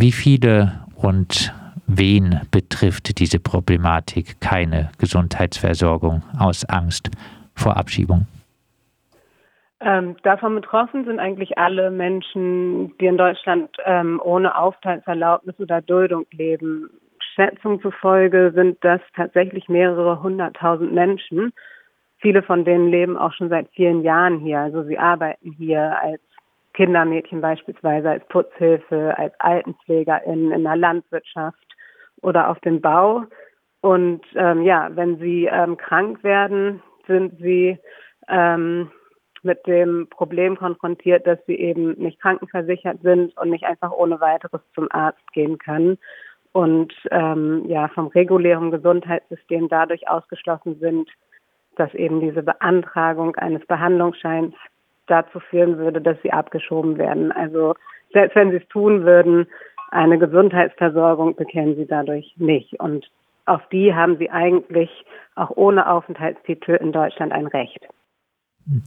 Wie viele und wen betrifft diese Problematik keine Gesundheitsversorgung aus Angst vor Abschiebung? Ähm, davon betroffen sind eigentlich alle Menschen, die in Deutschland ähm, ohne Aufenthaltserlaubnis oder Duldung leben. Schätzungen zufolge sind das tatsächlich mehrere hunderttausend Menschen. Viele von denen leben auch schon seit vielen Jahren hier. Also sie arbeiten hier als Kindermädchen beispielsweise, als Putzhilfe, als Altenpflegerin in der Landwirtschaft oder auf dem Bau. Und ähm, ja, wenn sie ähm, krank werden, sind sie ähm, mit dem Problem konfrontiert, dass sie eben nicht krankenversichert sind und nicht einfach ohne weiteres zum Arzt gehen können und ähm, ja vom regulären Gesundheitssystem dadurch ausgeschlossen sind, dass eben diese Beantragung eines Behandlungsscheins dazu führen würde, dass sie abgeschoben werden. Also selbst wenn sie es tun würden, eine Gesundheitsversorgung bekämen sie dadurch nicht. Und auf die haben sie eigentlich auch ohne Aufenthaltstitel in Deutschland ein Recht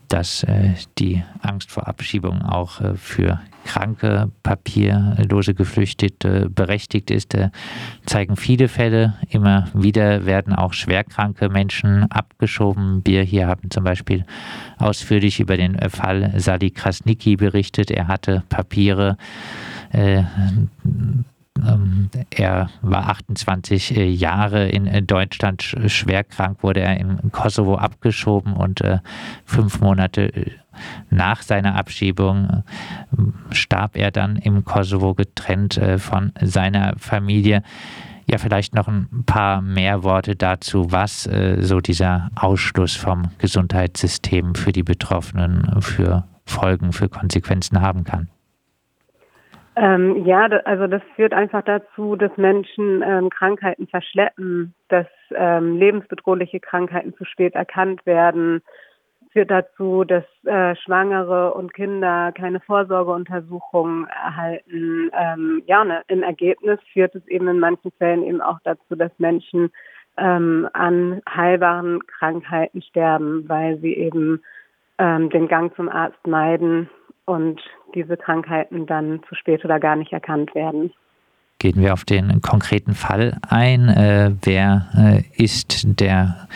dass äh, die Angst vor Abschiebung auch äh, für kranke, papierlose Geflüchtete berechtigt ist, äh, zeigen viele Fälle. Immer wieder werden auch schwerkranke Menschen abgeschoben. Wir hier haben zum Beispiel ausführlich über den Fall Sali Krasnicki berichtet. Er hatte Papiere äh, ähm, er war 28 äh, Jahre in Deutschland schwer krank, wurde er im Kosovo abgeschoben und äh, fünf Monate nach seiner Abschiebung starb er dann im Kosovo getrennt von seiner Familie. Ja, vielleicht noch ein paar mehr Worte dazu, was so dieser Ausschluss vom Gesundheitssystem für die Betroffenen für Folgen, für Konsequenzen haben kann. Ähm, ja, also das führt einfach dazu, dass Menschen ähm, Krankheiten verschleppen, dass ähm, lebensbedrohliche Krankheiten zu spät erkannt werden, führt dazu, dass äh, Schwangere und Kinder keine Vorsorgeuntersuchungen erhalten. Ähm, ja, ne, im Ergebnis führt es eben in manchen Fällen eben auch dazu, dass Menschen ähm, an heilbaren Krankheiten sterben, weil sie eben ähm, den Gang zum Arzt meiden und diese Krankheiten dann zu spät oder gar nicht erkannt werden. Gehen wir auf den konkreten Fall ein. Äh, wer äh, ist der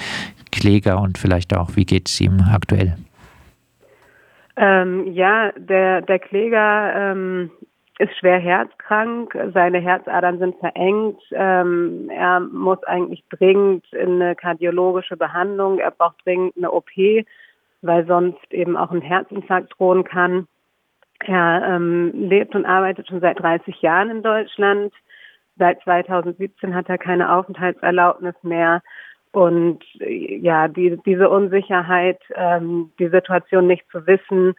Kläger und vielleicht auch, wie geht es ihm aktuell? Ähm, ja, der, der Kläger ähm, ist schwer herzkrank, seine Herzadern sind verengt, ähm, er muss eigentlich dringend in eine kardiologische Behandlung, er braucht dringend eine OP, weil sonst eben auch ein Herzinfarkt drohen kann. Er ähm, lebt und arbeitet schon seit 30 Jahren in Deutschland. Seit 2017 hat er keine Aufenthaltserlaubnis mehr. Und ja, die, diese Unsicherheit, ähm, die Situation nicht zu wissen,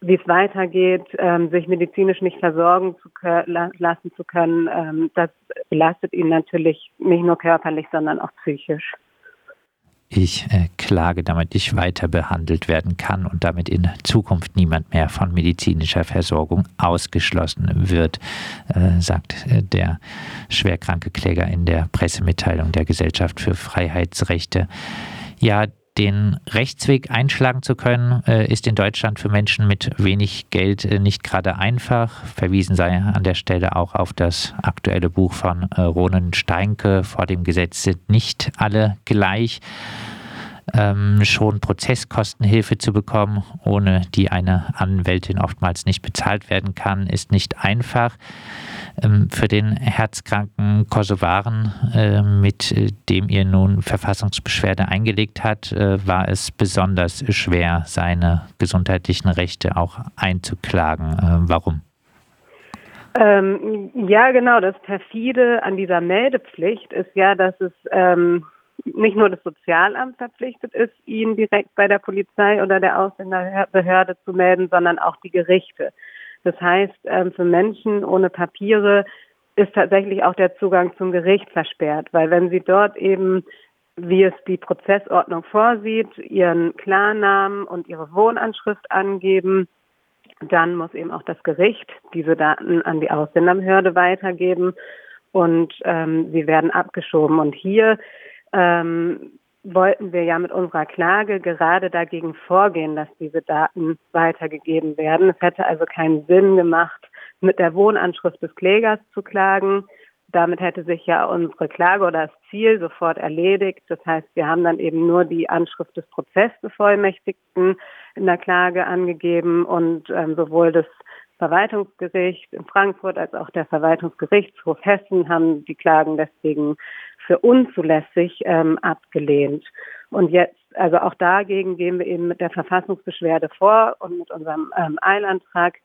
wie es weitergeht, ähm, sich medizinisch nicht versorgen zu lassen zu können, ähm, das belastet ihn natürlich nicht nur körperlich, sondern auch psychisch ich äh, klage, damit ich weiter behandelt werden kann und damit in Zukunft niemand mehr von medizinischer Versorgung ausgeschlossen wird, äh, sagt äh, der schwerkranke Kläger in der Pressemitteilung der Gesellschaft für Freiheitsrechte. Ja, den Rechtsweg einschlagen zu können, äh, ist in Deutschland für Menschen mit wenig Geld äh, nicht gerade einfach. Verwiesen sei an der Stelle auch auf das aktuelle Buch von äh, Ronen Steinke. Vor dem Gesetz sind nicht alle gleich ähm, schon Prozesskostenhilfe zu bekommen, ohne die eine Anwältin oftmals nicht bezahlt werden kann, ist nicht einfach. Ähm, für den herzkranken Kosovaren, äh, mit dem ihr nun Verfassungsbeschwerde eingelegt hat, äh, war es besonders schwer, seine gesundheitlichen Rechte auch einzuklagen. Äh, warum? Ähm, ja, genau. Das perfide an dieser Meldepflicht ist ja, dass es ähm, nicht nur das Sozialamt verpflichtet ist, ihn direkt bei der Polizei oder der Ausländerbehörde zu melden, sondern auch die Gerichte. Das heißt, ähm, für Menschen ohne Papiere ist tatsächlich auch der Zugang zum Gericht versperrt, weil wenn sie dort eben, wie es die Prozessordnung vorsieht, ihren Klarnamen und ihre Wohnanschrift angeben, dann muss eben auch das Gericht diese Daten an die Ausländerbehörde weitergeben und ähm, sie werden abgeschoben. Und hier ähm, wollten wir ja mit unserer Klage gerade dagegen vorgehen, dass diese Daten weitergegeben werden. Es hätte also keinen Sinn gemacht, mit der Wohnanschrift des Klägers zu klagen. Damit hätte sich ja unsere Klage oder das Ziel sofort erledigt. Das heißt, wir haben dann eben nur die Anschrift des Prozessbevollmächtigten in der Klage angegeben und ähm, sowohl das Verwaltungsgericht in Frankfurt als auch der Verwaltungsgerichtshof Hessen haben die Klagen deswegen für unzulässig ähm, abgelehnt. Und jetzt, also auch dagegen gehen wir eben mit der Verfassungsbeschwerde vor und mit unserem ähm, Eilantrag,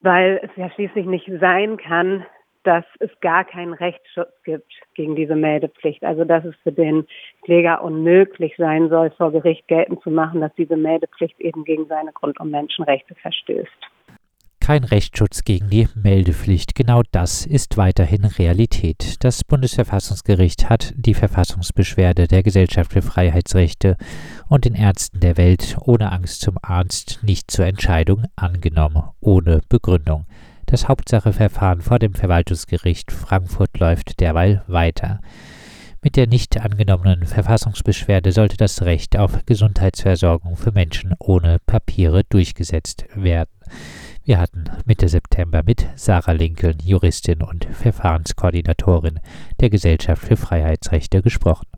weil es ja schließlich nicht sein kann, dass es gar keinen Rechtsschutz gibt gegen diese Meldepflicht. Also dass es für den Kläger unmöglich sein soll, vor Gericht geltend zu machen, dass diese Meldepflicht eben gegen seine Grund- und Menschenrechte verstößt kein Rechtsschutz gegen die Meldepflicht. Genau das ist weiterhin Realität. Das Bundesverfassungsgericht hat die Verfassungsbeschwerde der Gesellschaft für Freiheitsrechte und den Ärzten der Welt ohne Angst zum Arzt nicht zur Entscheidung angenommen, ohne Begründung. Das Hauptsacheverfahren vor dem Verwaltungsgericht Frankfurt läuft derweil weiter. Mit der nicht angenommenen Verfassungsbeschwerde sollte das Recht auf Gesundheitsversorgung für Menschen ohne Papiere durchgesetzt werden. Wir hatten Mitte September mit Sarah Lincoln, Juristin und Verfahrenskoordinatorin der Gesellschaft für Freiheitsrechte, gesprochen.